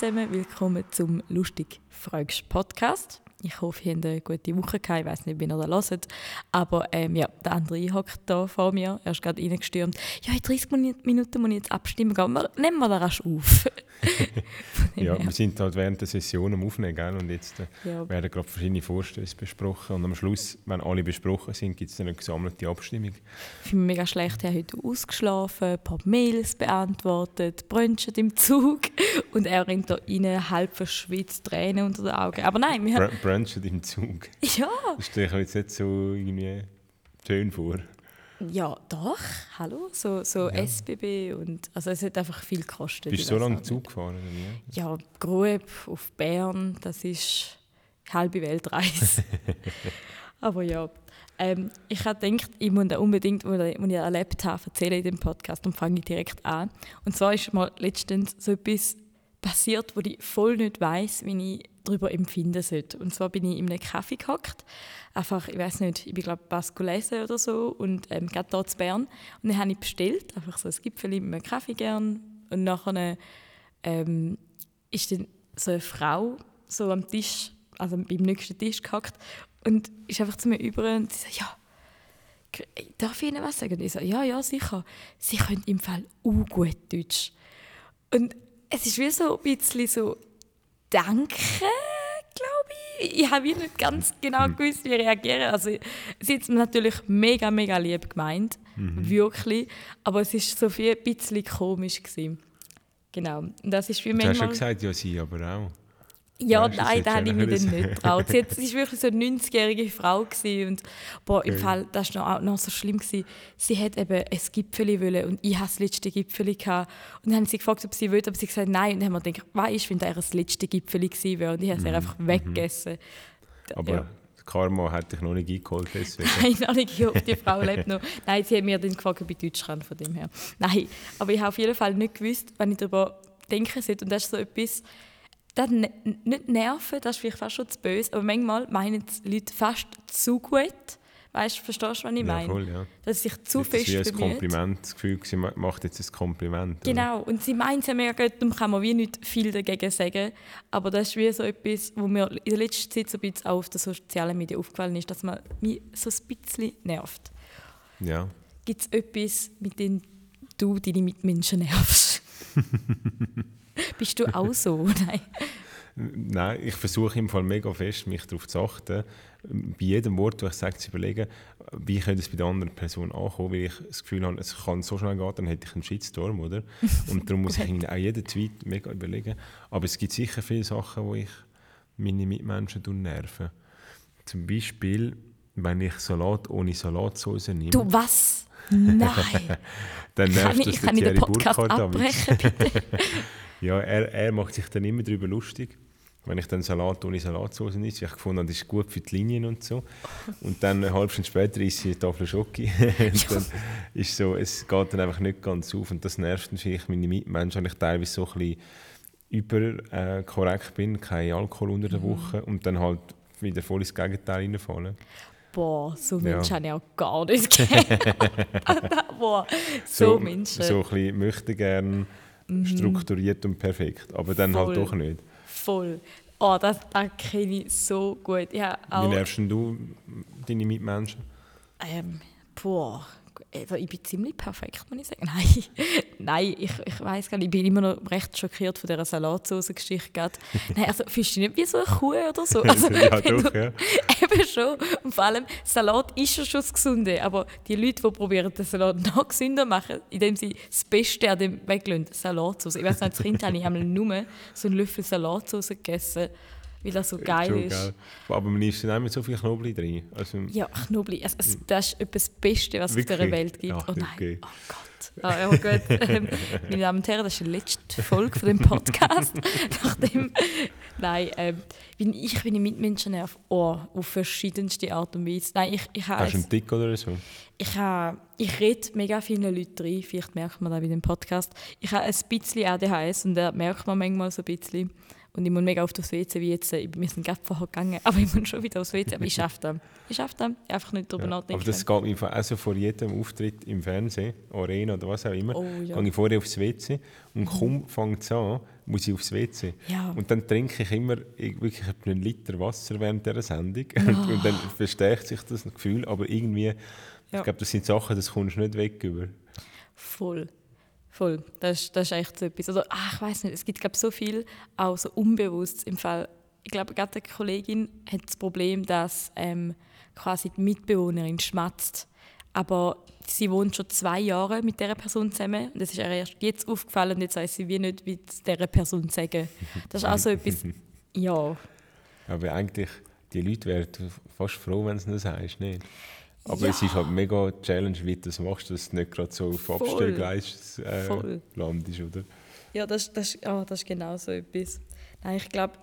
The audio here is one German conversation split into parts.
zusammen, willkommen zum Lustig Fragst Podcast. Ich hoffe, ihr habt eine gute Woche gehabt. Ich weiß nicht, wie ihr das hört. Aber ähm, ja, der andere hockt da vor mir. Er ist gerade reingestürmt. Ja, in 30 Minuten muss ich jetzt abstimmen gehen. Nehmen wir das rasch auf. ja, wir sind halt während der Session am Aufnehmen. Gell? Und jetzt äh, ja. werden gerade verschiedene Vorstöße besprochen. Und am Schluss, wenn alle besprochen sind, gibt es eine gesammelte Abstimmung. Ich bin mega schlecht. Ich habe heute ausgeschlafen, ein paar Mails beantwortet, brunchen im Zug. Und er rennt da rein, halb verschwitzt, Tränen unter den Augen. Aber nein, wir haben brunchen im Zug. Ja. Das stelle ich mir jetzt nicht so irgendwie schön vor. Ja, doch. Hallo. So, so ja. SBB und also es hat einfach viel gekostet. Bist du so lange Zug gefahren? Ja, Grub auf Bern, das ist halbe Weltreise. Aber ja, ähm, ich habe gedacht, ich muss unbedingt, was ich erlebt habe, erzählen in dem Podcast und fange direkt an. Und zwar ist mal letztens so etwas passiert, wo ich voll nicht weiß, wie ich darüber empfinden sollte. Und zwar bin ich in einem Kaffee gehockt, einfach, ich weiß nicht, ich bin glaube Baskulese oder so und ähm, gerade dort in Bern. Und dann habe ich bestellt, einfach so ein Gipfel mit einem Kaffee gern. Und nachher ähm, ist dann so eine Frau so am Tisch, also beim nächsten Tisch gehockt und ist einfach zu mir über und sie sagt, ja, darf ich Ihnen was sagen? Und ich so, ja, ja, sicher. Sie können im Fall auch gut Deutsch. Und es ist wie so ein bisschen so Danke, glaube ich. Ich habe nicht ganz genau hm. gewusst, wie ich reagiere. Also, sie hat es natürlich mega, mega lieb gemeint. Mhm. Wirklich. Aber es war so viel ein bisschen komisch. Gewesen. Genau. Und das ist manchmal... Du hast schon gesagt, ja, sie aber auch. Ja, weißt, nein, da habe ich mich dann nicht getraut. Sie, war wirklich so eine 90-jährige Frau und boah, im Fall, das war noch, noch so schlimm gewesen. Sie hat eben ein Gipfeli wollen und ich hatte das letzte Gipfeli gehabt. und dann haben sie gefragt, ob sie will, aber sie gesagt nein und dann haben wir gedacht, weißt, wenn das das letzte Gipfeli gewesen wäre und ich habe es mhm. einfach weggegessen. Aber ja. Karma hat dich noch nicht eingeholt deswegen. Nein, noch nicht geholt, die Frau lebt noch. Nein, sie hat mir dann gefragt, ob ich Deutsch kann von dem her. Nein, aber ich habe auf jeden Fall nicht gewusst, wenn ich darüber denken sollte und das ist so etwas, das nicht nerven, das ist vielleicht fast schon zu böse, aber manchmal meinen die Leute fast zu gut. Weißt du, verstehst du, was ich meine? Ja, voll, ja. Dass sich zu das fest ist wie ein Kompliment, das Gefühl, sie macht jetzt ein Kompliment. Genau, oder? und sie meint es ja mega gut, darum kann man wie nicht viel dagegen sagen. Aber das ist wie so etwas, wo mir in der letzten Zeit so ein bisschen auch auf den sozialen Medien aufgefallen ist, dass man mich so ein bisschen nervt. Ja. Gibt es etwas, mit dem du deine Mitmenschen nervst? Bist du auch so? Nein. Nein, ich versuche im Fall mega fest, mich darauf zu achten, bei jedem Wort, das ich sage, zu überlegen, wie könnte es bei der anderen Person ankommen, weil ich das Gefühl habe, es kann so schnell gehen, dann hätte ich einen Shitstorm, oder? Und darum muss ich auch jeden Tweet mega überlegen. Aber es gibt sicher viele Sachen, wo ich meine Mitmenschen nerven. Zum Beispiel, wenn ich Salat ohne Salatsauce nehme. Du was? Nein! dann nervt kann das ich, der Thierry abbrechen, bitte? Ja, er, er macht sich dann immer darüber lustig, wenn ich dann Salat ohne Salatsauce esse. Ich gefunden, das ist gut für die Linien und so. Und dann eine halbe Stunde später esse ich eine Tafel Schoki. und dann ist so, es geht dann einfach nicht ganz auf. Und das nervt natürlich meine Mitmenschen, weil ich teilweise so ein bisschen überkorrekt äh, bin, kein Alkohol unter der mhm. Woche und dann halt wieder voll ins Gegenteil reinfallen. Boah, so Menschen ja. habe ich auch gar nicht gerne. Boah, so, so Menschen. So ein bisschen möchte gerne mhm. strukturiert und perfekt. Aber dann halt Voll. halt doch nicht. Voll. Oh, das, das kenne ich so gut. Ja, auch, Wie nervst du deine Mitmenschen? Ähm, boah, also ich bin ziemlich perfekt, muss ich sagen. Nein, Nein ich, ich weiß gar nicht, ich bin immer noch recht schockiert von dieser Salatsauce-Geschichte. Nein, also fühlst du dich nicht wie so eine Kuh oder so? Also, ja, doch, ja. Eben schon. Und vor allem, Salat ist ja schon das Gesunde, aber die Leute, die probieren, den Salat noch gesünder machen, indem sie das Beste an dem weglassen, Salatsauce. Ich weiß nicht, als Kind habe ich einmal nur so einen Löffel Salatsauce gegessen weil das so geil ist. Geil. Aber man isst dann auch mit so viel Knoblauch drin. Also, ja, Knoblauch. Also, also, das ist etwas das Beste, was Wirklich? es auf dieser Welt gibt. Ach, oh nein, okay. oh Gott. Ah, ja, gut. Ähm, meine Damen und Herren, das ist die letzte Folge von dem Podcast. Nachdem, nein, ähm, ich bin Mitmenschen auf, oh, auf verschiedenste Art und Weise. Nein, ich, ich Hast du einen Tick oder so? Ich, habe, ich rede mega vielen Leuten rein, vielleicht merkt man das bei dem Podcast. Ich habe ein bisschen ADHS und da merkt man manchmal so ein bisschen. Und ich muss mega oft aufs WC, wie jetzt, äh, wir sind gerade vorher gegangen, aber ich muss schon wieder aufs WC, aber ich schaffe das. Ich schaffe das, einfach nicht darüber Ja, nachdenken. aber das geht mir auch so vor jedem Auftritt im Fernsehen, Arena oder was auch immer. Oh, ja. Gehe ich vorher aufs WC und kaum fängt es an, muss ich aufs WC. Ja. Und dann trinke ich immer ich- wirklich einen Liter Wasser während dieser Sendung. Und, und dann verstärkt sich das Gefühl, aber irgendwie, ich glaube, das sind Sachen, das kommst du nicht weg über. Voll. Voll. Das, ist- das ist echt so etwas. Also, ach, ich weiß nicht, es gibt glaub, so viel, auch so unbewusst im Fall. Ich glaube, gerade eine Kollegin hat das Problem, dass ähm, quasi die Mitbewohnerin schmatzt. Aber sie wohnt schon zwei Jahre mit dieser Person zusammen. Und es ist ihr erst jetzt aufgefallen und jetzt weiß sie wie nicht, wie es dieser Person sagen. Das ist auch so etwas, ja. Aber eigentlich, die Leute wären fast froh, wenn du es nicht sagst, nicht? Aber Ja. es ist halt mega Challenge, wie du das machst, dass du nicht gerade so auf. Abstellgleis äh, landest, oder? Ja, das, das, oh, das ist genau so etwas. Nein, ich glaube,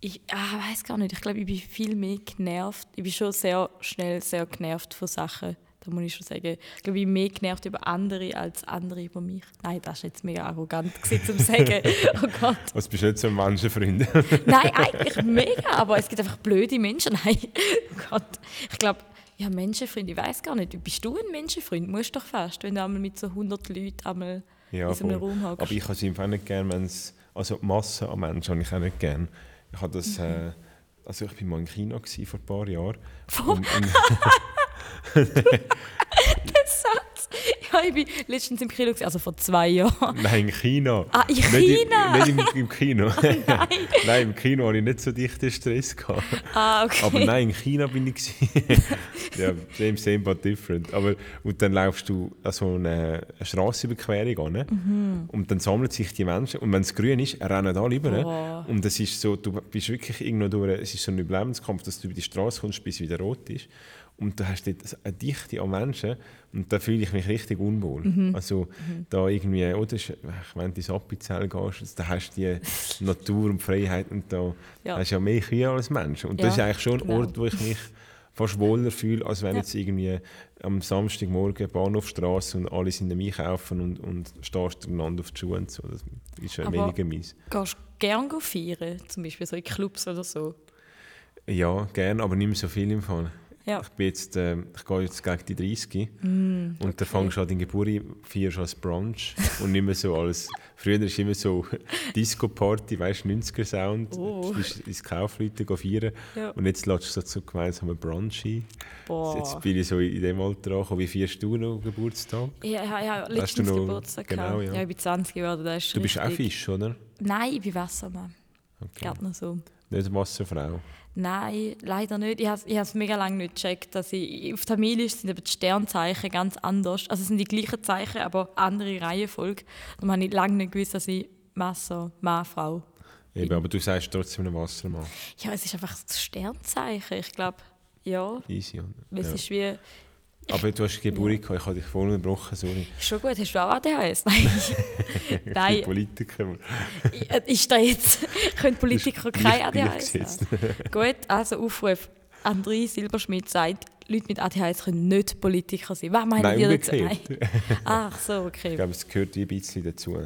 ich ah, weiß gar nicht. Ich glaube, ich bin viel mehr genervt. Ich bin schon sehr schnell sehr genervt von Sachen. Da muss ich schon sagen. Ich glaube, ich bin mehr genervt über andere als andere über mich. Nein, das ist jetzt mega arrogant gewesen, zum sagen. Oh Gott. Also bist du nicht so ein Menschenfreund? Nein, eigentlich mega, aber es gibt einfach blöde Menschen. Nein, oh Gott. Ich glaube, ja, Menschenfreund, ich weiß gar nicht. Bist du ein Menschenfreund? Musst doch fast, wenn du einmal mit so 100 Leuten einmal ja, in so einem voll. Raum hockst. Aber ich habe es einfach nicht gerne, wenn es... Also die Masse an Menschen habe ich auch nicht gerne. Ich habe das... Äh, also ich war mal in China gewesen, vor ein paar Jahren. Vor- Und, und. Ja, ich bin letztens im Kino, also vor zwei Jahren. nein, in China. Ah, in Nicht, China? im, nicht im, im Kino. Nein. nein, im Kino hatte ich nicht so dichten Stress. Gehabt. Ah, okay. Aber nein, in China bin ich. ja, same, same, but different. Aber, und dann laufst du an so eine, eine Strassenüberquerung an. Mhm. Und dann sammeln sich die Menschen. Und wenn es grün ist, rennen alle rüber. Boah. Und das ist so, du bist wirklich irgendwo durch, es ist so ein Überlebenskampf, dass du über die Straße kommst, bis es wieder rot ist. Und du hast dort eine Dichte an Menschen und da fühle ich mich richtig unwohl. Mhm. Also da irgendwie, oder wenn du ins Appenzell gehst, da hast du die Natur und Freiheit und da Ja. hast du ja mehr Kühe als Mensch. Und Ja, das ist eigentlich schon ein genau. Ort, wo ich mich fast wohler fühle, als wenn Ja. jetzt irgendwie am Samstagmorgen Bahnhofstraße und alle sind am Einkaufen und, und stehst einander auf die Schuhe und so. Das ist ja Aber- weniger mies. Gehst du gerne feiern? Zum Beispiel so in Clubs oder so? Ja, gerne, aber nicht mehr so viel im Fall. Ja. Ich, bin jetzt, äh, ich gehe jetzt gegen die 30 Mm, und da fängst du an deine Geburt feierst als Brunch und nicht mehr so als... Früher ist immer so Disco-Party, weißt du, 90er-Sound, Oh. du bist ins Kaufleute feiern Ja. und jetzt lädst du so zu gemeinsamen Brunch ein. Boah. Jetzt bin ich so in dem Alter angekommen. Wie feierst du noch Geburtstag? Ja, ja, ja, letztens Geburtstag genau, ja. ja. ich bin 20 geworden, das ist Du bist auch. Fisch, oder? Nein, ich bin Wassermann. Okay. Noch so. Nicht Wasserfrau. Nein, leider nicht. Ich habe es mega lange nicht gecheckt, dass ich... Auf der Familie sind eben die Sternzeichen ganz anders. Also es sind die gleichen Zeichen, aber andere Reihenfolge. Und habe ich lange nicht gewusst, dass ich Wasser, Mann, Frau... Eben, aber du sagst trotzdem ein Wassermann. Ja, es ist einfach das Sternzeichen. Ich glaube, ja. Easy. Es Ja. ist wie... Aber du hast Geburt gehabt, ich habe dich voll unterbrochen, sorry. Schon gut, hast du auch ADHS? Nein. Nein, Politiker. äh, ist da jetzt... Können Politiker kein ADHS haben? Gut, also Aufruf. André Silberschmidt sagt, Leute mit ADHS können nicht Politiker sein. Was meinen Nein, ihr dazu? umgekehrt. Ach so, Ich okay. glaube, es gehört ein bisschen dazu.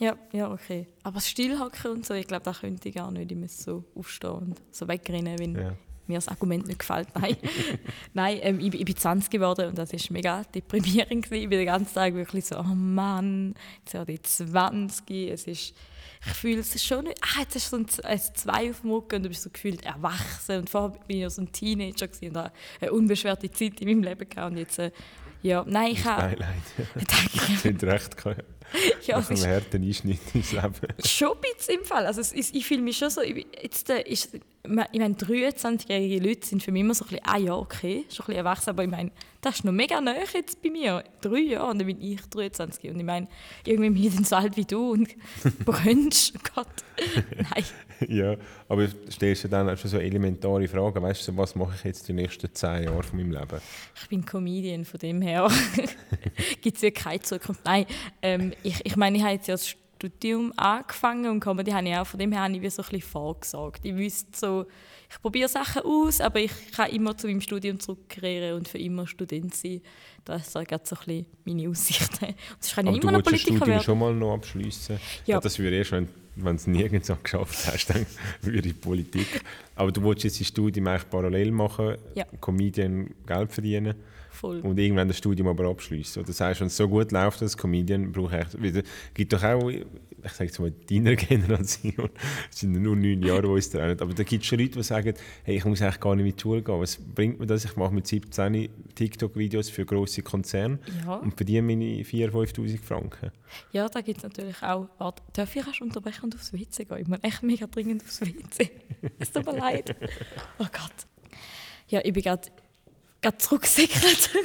Ja, ja, okay. Aber das Stillhocken und so, ich glaube, das könnte ich gar nicht. Ich müsste so aufstehen und so wegrennen, wenn Ja. Mir das Argument nicht gefällt. Nein, Nein ähm, ich, bin- ich bin 20 geworden und das war mega deprimierend. Gewesen. Ich bin den ganzen Tag wirklich so, oh Mann, jetzt werde ich 20. Es ist, ich fühle es schon nicht. Ah, jetzt hast du so ein, ein Zwei auf dem Rücken und du bist so gefühlt erwachsen. Und vorher bin ich ja so ein Teenager gewesen und habe eine unbeschwerte Zeit in meinem Leben gehabt. Und jetzt, äh, ja, nein, ich habe... Beileid. Danke. Haben recht gehabt. Ja, Nach einem harten Einschnitt ins Leben. Schon ein bisschen im Fall. Also ist, ich fühle mich schon so, ich, jetzt äh, ist, ich meine, 23-jährige Leute sind für mich immer so ein bisschen, ah ja, okay, schon ein bisschen erwachsen, aber ich meine, das ist noch mega nahe jetzt bei mir. Drei Jahre und dann bin ich 23 und ich meine, irgendwie bin ich dann so alt wie du und brennst, Gott. Nein, ja, aber du stellst dir dann auch schon so elementare Fragen. Weißt du, was mache ich jetzt die nächsten zehn Jahre von meinem Leben? ich bin Comedian, von dem her gibt es ja keine Zukunft. Nein, ähm, ich, ich meine, ich habe jetzt ja das Studium angefangen und Comedy habe ich auch, von dem her habe ich wie so ein bisschen vorgesagt. Ich wüsste so, ich probiere Sachen aus, aber ich kann immer zu meinem Studium zurückkehren und für immer Student sein. Das ist gerade so ein bisschen meine Aussichten. Und sonst kann ich Aber du immer noch wolltest das Politiker Studium werden. schon mal noch abschließen. Ja. Ja. Das würde erst, wenn wenn du es nirgends geschafft hast, dann würde ich Politik. Aber du wolltest jetzt das Studium eigentlich parallel machen, Ja. Comedian Geld verdienen Voll. und irgendwann das Studium aber abschließen. Sagst du, wenn es so gut läuft als Comedian, brauche ich wieder, gibt doch auch, ich sage jetzt mal, deiner Generation, es sind nur neun Jahre, die uns trennen, aber da gibt es schon Leute, die sagen, hey, ich muss eigentlich gar nicht in die Schule gehen. Was bringt mir das? Ich mache mit 17 TikTok-Videos für grosse Konzerne Ja. und verdiene meine 4'000, 5'000 Franken. Ja, da gibt es natürlich auch. Warte, darf ich erst unterbrechen und aufs WC gehen? Ich muss echt mega dringend aufs WC. es tut mir leid. Oh Gott. Ja, ich bin gerade zurückgesickert.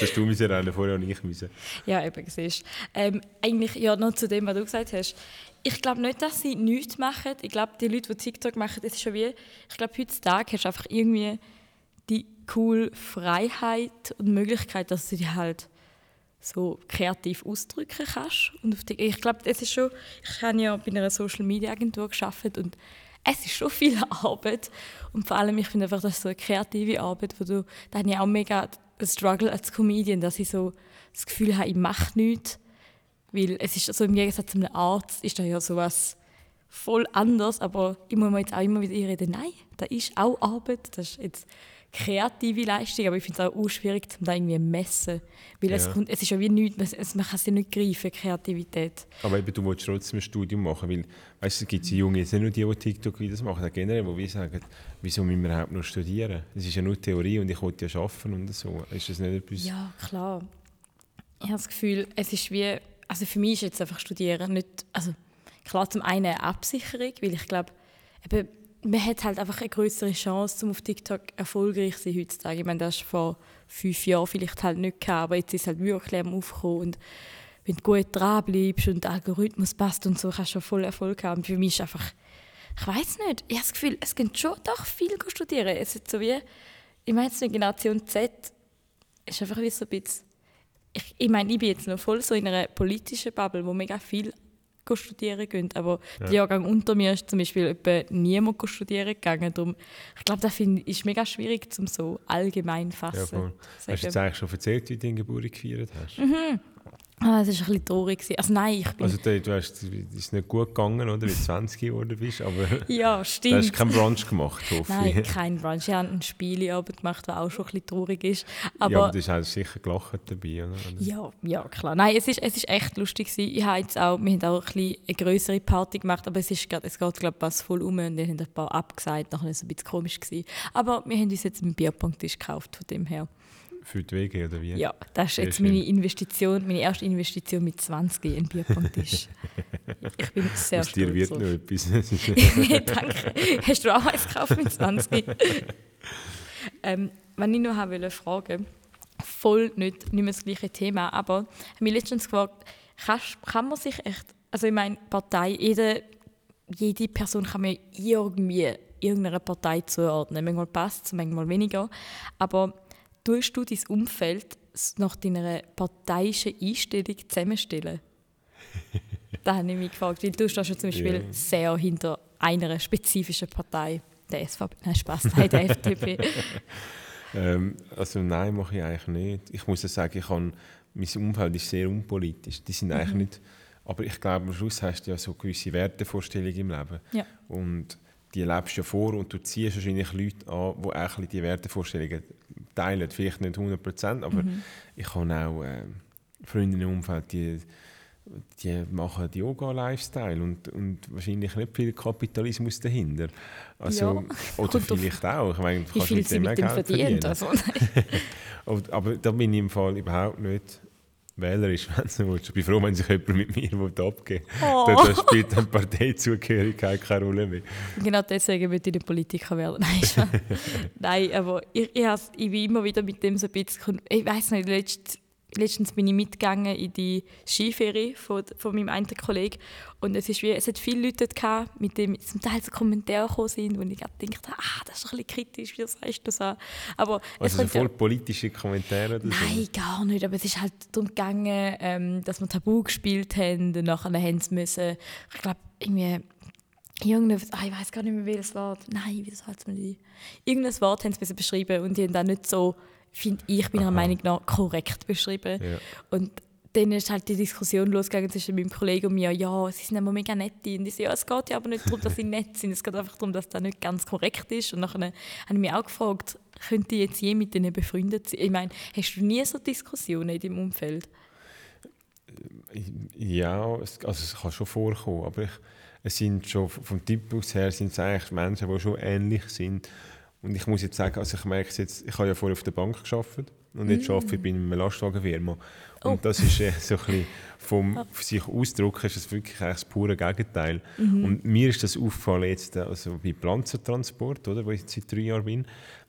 Das du müssen rennen, vorher auch nicht müssen. ja, eben, siehst ähm, Eigentlich, ja, noch zu dem, was du gesagt hast. Ich glaube nicht, dass sie nichts machen. Ich glaube, die Leute, die TikTok machen, das ist schon wie... Ich glaube, heutzutage hast du einfach irgendwie die coole Freiheit und Möglichkeit, dass du dich halt so kreativ ausdrücken kannst. Und die, ich glaube, das ist schon, ich habe ja bei einer Social Media Agentur geschafft und es ist schon viel Arbeit und vor allem ich finde einfach, das ist so eine kreative Arbeit, wo du, da habe ich auch mega Struggle als Comedian, dass ich so das Gefühl habe, ich mache nichts, weil es ist so im Gegensatz zu einem Arzt ist da ja sowas voll anders, aber ich muss mir jetzt auch immer wieder reden, nein, da ist auch Arbeit, das ist jetzt kreative Leistung, aber ich finde es auch schwierig, um da irgendwie zu messen, weil es, Ja. kommt, es ist ja wie nichts, es- es, man kann es ja nicht greifen, Kreativität. Aber eben, du willst trotzdem ein Studium machen, weil, weißt du, es gibt Junge, jetzt nicht nur die, die TikTok-Videos machen, generell, die sagen, wieso müssen wir überhaupt noch studieren? Es ist ja nur Theorie und ich wollte ja arbeiten und so. Ist das nicht etwas... Ja, klar. Ich habe das Gefühl, es ist wie, also für mich ist jetzt einfach Studieren nicht, also klar zum einen eine Absicherung, weil ich glaube, eben, man hat halt einfach eine größere Chance, um auf TikTok erfolgreich zu sein heutzutage. Ich meine, das war vor fünf Jahren vielleicht halt nicht gehabt, aber jetzt ist es halt wirklich am Aufkommen und wenn du gut dranbleibst und der Algorithmus passt und so, kannst du schon voll Erfolg haben. Für mich ist einfach, ich weiß nicht, ich habe das Gefühl, es gibt schon doch viel studieren. Es ist so wie, ich meine die Generation Z, ist einfach wie so ein bisschen, ich, ich meine, ich bin jetzt noch voll so in einer politischen Bubble, wo mega viel studieren gehen, aber Ja. der Jahrgang unter mir ist zum Beispiel etwa niemand studieren gegangen. Darum, ich glaube, das find, ist mega schwierig, zum so allgemein Ja, fassen. voll. Hast du jetzt eigentlich schon erzählt, wie du deine Geburt gefeiert hast? Ah, das war ein bisschen traurig. Also nein, ich bin... Also du, du hast, es ist nicht gut gegangen, oder, wie du 20 geworden bist, aber ja, du hast stimmt. keinen Brunch gemacht, hoffe Nein, ich. kein Brunch. Ich habe ein Spieleabend gemacht, was auch schon ein bisschen traurig ist. ja, Aber aber du hast sicher gelacht dabei, oder? Ja, ja, klar. Nein, es ist, es ist echt lustig gewesen. Ich habe jetzt auch, wir haben auch ein bisschen eine größere Party gemacht, aber es, ist, grad- es geht, glaube ich, was voll um und dann haben ein paar abgesagt. Nachher war es ein bisschen komisch. Gewesen. Aber wir haben uns jetzt einen Bierpunkttisch gekauft, von dem her. Für die Wege, oder wie? Ja, das ist jetzt meine Investition, meine erste Investition mit 20, ein Bierpunkttisch. ich bin sehr Aus dir stolz wird drauf. noch etwas. Ist- Danke. Hast du auch eins gekauft mit 20? ähm, wenn ich noch wollte fragen, voll nicht, nicht mehr das gleiche Thema, aber ich habe mich letztens gefragt, kannst, kann man sich echt, also ich meine, Partei, jede, jede Person kann man irgendwie irgendeiner Partei zuordnen. Manchmal passt es, manchmal weniger. Aber tust du dein Umfeld nach deiner parteiischen Einstellung zusammenstellen? da habe ich mich gefragt, weil du stehst ja zum Beispiel Ja. sehr hinter einer spezifischen Partei. Der SVP, nein, Spaß, nein, der FDP. Ähm, also nein, mache ich eigentlich nicht. Ich muss ja sagen, ich kann, mein Umfeld ist sehr unpolitisch. Die sind Mhm. eigentlich nicht... Aber ich glaube, am Schluss hast du ja so gewisse Wertevorstellungen im Leben. Ja. Und die lebst ja vor und du ziehst wahrscheinlich Leute an, die auch die Wertevorstellungen teilen. Vielleicht nicht 100%, aber Mhm. ich habe auch äh, Freunde im Umfeld, die, die machen Yoga-Lifestyle und, und wahrscheinlich nicht viel Kapitalismus dahinter. Also, Ja, oder auf- vielleicht auch. Ich meine, du kannst viel sie dem mit dem verdient. verdienen. Also, Aber da bin ich im Fall überhaupt nicht wählerisch, wenn du willst. Ich bin froh, wenn sich jemand mit mir abgeben will. Oh. Da, spielt dann Parteizugehörigkeit keine Rolle mehr. genau deswegen will ich nicht Politiker werden. Nein. Nein aber ich, ich, has- ich bin immer wieder mit dem so ein bisschen... Ich weiß nicht, letzt, letztens bin ich mitgegangen in die Skiferie von, von meinem einen Kollegen und es, ist wie, es hat viele Leute gehabt, mit dem zum Teil so Kommentare gekommen sind, wo ich gerade gedacht habe, ah, das ist ein bisschen kritisch, wie sagst du das an? Aber es Also so könnte ja- voll politische Kommentare oder so. Nein, gar nicht. Aber es ist halt darum gegangen, ähm, dass wir Tabu gespielt haben und nachher haben sie müssen, ich glaube, irgendwie, irgendein, ah, ich weiß gar nicht mehr, welches Wort, nein, wie sagt man die? Irgendein Wort haben sie müssen beschreiben und die haben dann nicht so, finde ich, meiner Aha. Meinung nach, korrekt beschrieben. Ja. Und dann ist halt die Diskussion losgegangen zwischen meinem Kollegen und mir, ja, sie sind immer mega nett. Und ich so, ja, es geht ja aber nicht darum, dass sie nett sind, es geht einfach darum, dass das nicht ganz korrekt ist. Und dann habe ich mich auch gefragt, könnte ich jetzt je mit denen befreundet sein? Ich meine, hast du nie so Diskussionen in deinem Umfeld? Ja, es, also es kann schon vorkommen, aber ich, es sind schon vom Typus her sind es eigentlich Menschen, die schon ähnlich sind. Und ich muss jetzt sagen, also ich merke es jetzt, ich habe ja vorher auf der Bank gearbeitet und jetzt mm. arbeite ich bei einer Lastwagenfirma. Und oh. das ist äh, so ein bisschen vom oh. sich ausdrücken, ist das wirklich eigentlich das pure Gegenteil. Mhm. Und mir ist das aufgefallen jetzt also bei Pflanzentransport, oder, wo ich seit drei Jahren bin,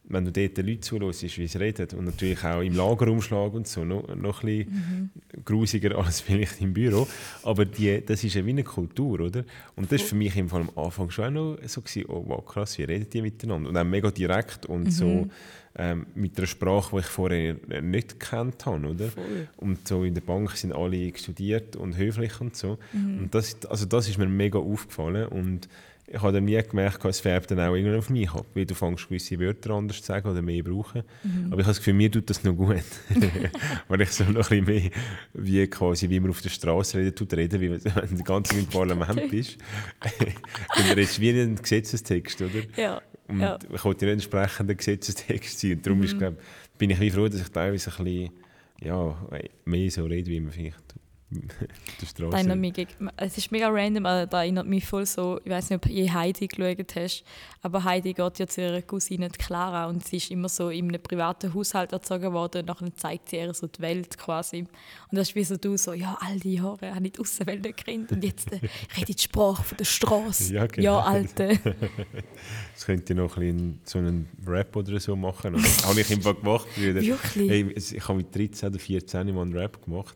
wenn du dort den Leuten zuhörst, wie sie reden und natürlich auch im Lagerumschlag und so, noch, noch ein bisschen mhm. grusiger als vielleicht im Büro, aber die, das ist ja wie eine Kultur, oder? Und das war für mich im Fall am Anfang schon auch noch so, gewesen, oh wow, krass, wie reden die miteinander? Und auch mega direkt und mhm. so ähm, mit einer Sprache, die ich vorher nicht gekannt habe, oder? Voll. Und so in der Bank sind alle studiert und höflich und so. Mhm. Und das, also das ist mir mega aufgefallen und ich habe dann nie gemerkt, es färbt dann auch irgendwann auf mich ab, weil du fängst gewisse Wörter anders zu sagen oder mehr brauchen. Mhm. Aber ich habe das Gefühl, mir tut das noch gut, weil ich so noch ein bisschen mehr, wie quasi, wie man auf der Straße reden tut, reden, wie wenn du ganz im Parlament bist. dann redest du wie ein Gesetzestext, oder? Ja. Und ja. ich wollte ja entsprechenden Gesetzestext sein. Und darum mhm. ist, glaub, bin ich wie froh, dass ich teilweise ein bisschen ja, mehr so rede, wie man vielleicht der Straße. Mega, es ist mega random, aber da erinnert mich voll so, ich weiß nicht, ob du je Heidi geschaut hast, aber Heidi geht ja zu ihrer Cousine Clara und sie ist immer so in einem privaten Haushalt erzogen worden und nachher zeigt sie ihr so die Welt quasi. Und das ist wie so du, so, ja, all die Jahre habe ich die Außenwelt gekannt und jetzt äh, rede ich die Sprache von der Straße. Ja, genau. ja, Alte. das könnte ich noch ein so einen Rap oder so machen. Das habe ich einfach gemacht. Wirklich? Hey, ich habe mit 13 oder 14 mal einen Rap gemacht.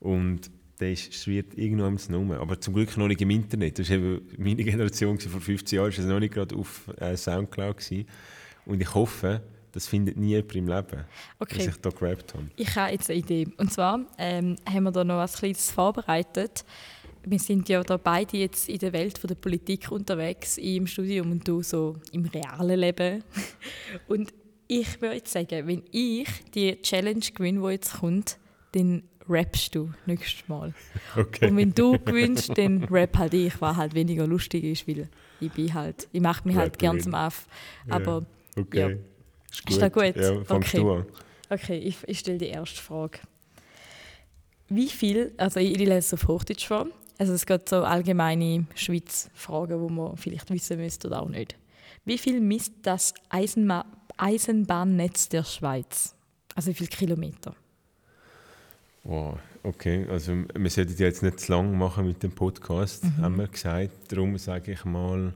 Und der schwirrt irgendwo im Nummer. Aber zum Glück noch nicht im Internet. Das war eben meine Generation, vor 15 Jahren war es noch nicht gerade auf äh, Soundcloud. Gewesen. Und ich hoffe, das findet nie jemand im Leben, okay. was ich da gerappt habe. Ich habe jetzt eine Idee. Und zwar ähm, haben wir da noch etwas Kleines vorbereitet. Wir sind ja da beide jetzt in der Welt von der Politik unterwegs, im Studium und du so im realen Leben. Und ich würde sagen, wenn ich die Challenge gewinne, die jetzt kommt, dann rappst du nächstes Mal. Okay. Und wenn du gewinnst, dann rap halt ich, was halt weniger lustig ist, weil ich bin halt, ich mache mich halt gern zum Aff. Aber ja. Okay. Ja. Ist, gut. ist das gut? Ja, okay. du an. Okay, ich, ich stelle die erste Frage. Wie viel, also ich, ich lese es auf Hochdeutsch vor, also es geht so allgemeine Schweiz-Fragen, die man vielleicht wissen müsste oder auch nicht. Wie viel misst das Eisenma Eisenbahnnetz der Schweiz? Also wie viele Kilometer? Wow, okay. Also wir sollten jetzt nicht zu lang machen mit dem Podcast, mhm. haben wir gesagt. Darum sage ich mal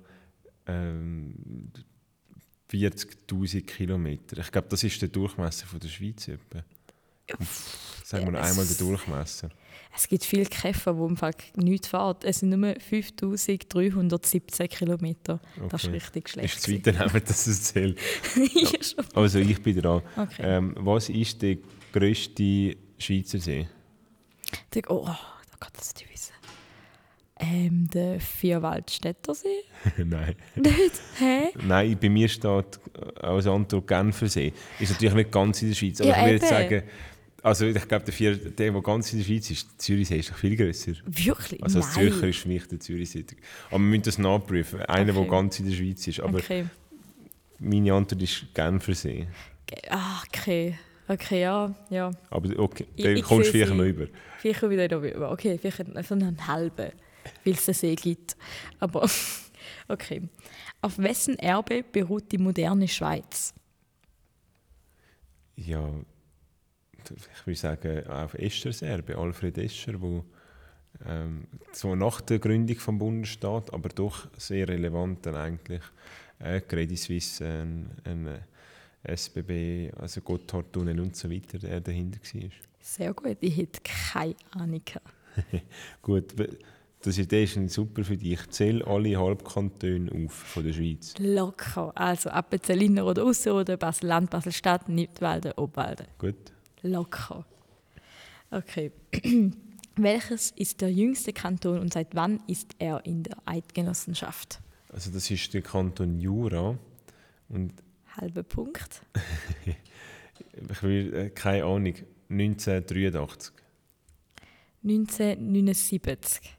ähm, 40'000 Kilometer. Ich glaube, das ist der Durchmesser von der Schweiz. Etwa. Sagen wir noch einmal den Durchmesser. Es gibt viele Käfer, die im Fall nichts fahren. Es sind nur 5317 Kilometer. Okay. Das ist richtig schlecht. Ist es weiter das ist zählt. ja. Also ich bin dran. Okay. Ähm, was ist der grösste Schweizer See? Der, oh, da kann das nicht wissen. Ähm, der Vierwaldstätter See? Nein. Nicht? Hä? Nein, bei mir steht als Antwort Genfersee. Ist natürlich nicht ganz in der Schweiz, aber ja, ich würde sagen, also ich glaube, der, vier, der, der ganz in der Schweiz ist, der Zürichsee ist doch viel grösser. Wirklich? Also als Zürcher ist für mich der Zürichsee. Aber wir müssen das nachprüfen. Einer, okay. der ganz in der Schweiz ist. Aber okay. meine Antwort ist Genfersee. Ah, okay. Okay, ja. ja. Aber okay, dann ich, kommst du vielleicht noch über. Vielleicht wieder noch über. Okay, vielleicht so einen halben, weil es einen See gibt. Aber okay. Auf wessen Erbe beruht die moderne Schweiz? Ja, ich würde sagen, auf Eschers Erbe, Alfred Escher, wo ähm, so nach der Gründung des Bundesstaat, aber doch sehr relevant dann eigentlich, äh, Credit Suisse, ein, ein SBB, also Gotthardtunnel und so weiter, der dahinter war. Sehr gut, ich hätte keine Ahnung. gut, das ist super für dich. Ich zähle alle Halbkantone auf von der Schweiz. Locker. Also Appenzell Inner oder Ausserrhoden, Basel-Land, Basel-Stadt, Nidwalden, Obwalden. Gut. Locker. Okay. Welches ist der jüngste Kanton und seit wann ist er in der Eidgenossenschaft? Also das ist der Kanton Jura und halber Punkt. ich will, äh, keine Ahnung, 1983. 1979.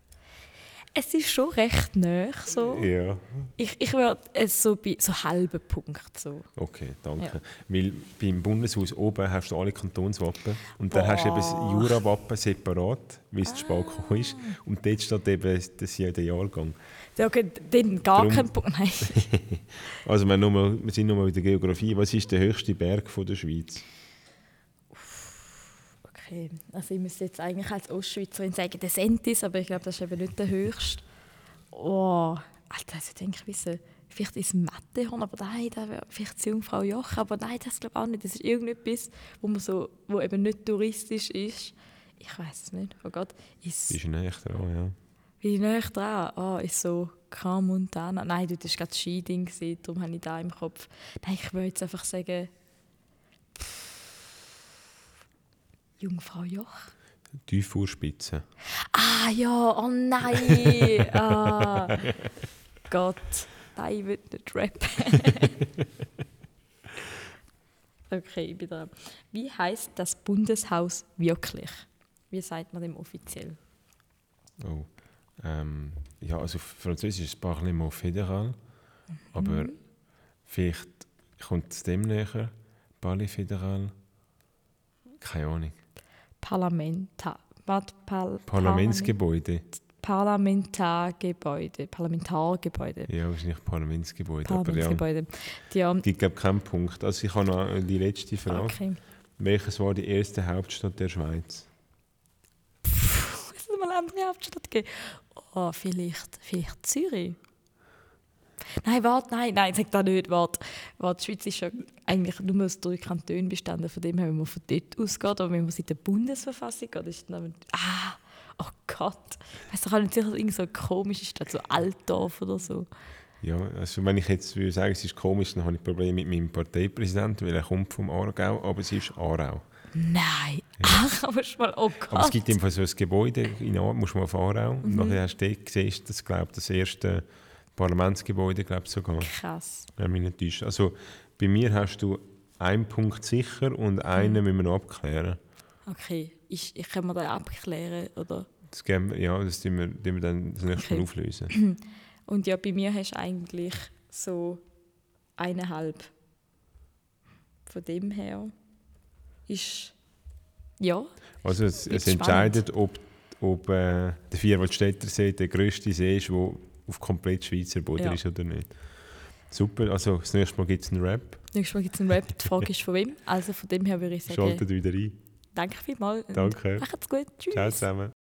Es ist schon recht nah. So. Ja, Ich, ich würde es so bei so halben Punkt. So. okay, danke. Ja. Weil beim Bundeshaus oben hast du alle Kantonswappen und dann hast du eben das Boah. Jura-Wappen separat, wie es zu spät gekommen ist. Und dort steht eben das Jahr der Jahrgang. Ja, okay, dann gar Drum- kein Punkt. Nein. Also wir, nochmal, wir sind nochmal in der Geografie. Was ist der höchste Berg von der Schweiz? Okay, also ich müsste jetzt eigentlich als Ostschweizerin sagen, der Sentis, aber ich glaube, das ist eben nicht der höchste. Oh, Alter, also ich denke, ich wissen, vielleicht ist es Matterhorn, aber nein, das wäre vielleicht die Jungfrau Joch, aber nein, das glaube ich auch nicht. Das ist irgendetwas, wo, man so, wo eben nicht touristisch ist. Ich weiß es nicht. Oh Gott, ist, Die ist näher dran, ja. wie näher dran? Oh, ist so Gran Montana. Nein, das war gerade Skiding, gewesen, darum habe ich da im Kopf. Nein, ich würde jetzt einfach sagen, Jungfrau Joch. Tiefurspitze. Ah ja, oh nein! Ah, Gott, nein, ich will nicht rappen. okay, ich bin dran. Wie heißt das Bundeshaus wirklich? Wie sagt man dem offiziell? Oh. Ähm, ja, also Französisch ist Parlement fédéral, aber vielleicht kommt es dem näher. Palais fédéral. Keine Ahnung. Parlamentar. Warte, Pal Parlamentsgebäude. Parlamentargebäude. Parlamentargebäude. Ja, wahrscheinlich Parlamentsgebäude. Ja, Parlamentsgebäude. Ja, es gibt glaube keinen Punkt. Also ich habe noch die letzte Frage. okay. Welches war die erste Hauptstadt der Schweiz? Muss es mal eine andere Hauptstadt geben? Oh, vielleicht, vielleicht Zürich. Nein, warte, nein, nein, sag da nicht, warte. warte. Die Schweiz ist ja eigentlich nur aus drei Kantonen bestanden, von dem her, wenn man von dort ausgeht, aber wenn man in der Bundesverfassung geht, ist dann... Ah, oh Gott. Weißt du, kann nicht sicher irgend so eine komische Stadt, so Altdorf oder so. Ja, also wenn ich jetzt würde sagen, es ist komisch, dann habe ich Probleme mit meinem Parteipräsidenten, weil er kommt vom Aargau, aber es ist Aarau. Nein, ach, aber schon mal, oh Gott. Aber es gibt einfach so ein Gebäude in Aarau, musst du mal auf Aarau, und Mhm. nachher hast du dort gesehen, das glaube das erste Parlamentsgebäude, glaube sogar, Krass. wenn mich nicht täuscht. Also bei mir hast du einen Punkt sicher und einen müssen wir noch abklären. Okay, ich, ich kann mir das abklären, oder? Das, geben wir, ja, das tun wir, tun wir dann das nächste Mal Okay. auflösen. Und ja, bei mir hast du eigentlich so eineinhalb. Von dem her ist ja Also es, es entscheidet, ob, ob äh, der Vierwaldstätter See der grösste See ist, der auf komplett Schweizer Boden Ja. ist oder nicht. Super, also das nächste Mal gibt es einen Rap. nächstes Mal gibt es einen Rap. Die Frage ist von wem. Also von dem her würde ich sagen, Schaltet wieder ein. danke vielmals. Danke. Macht's gut. Tschüss. Ciao zusammen.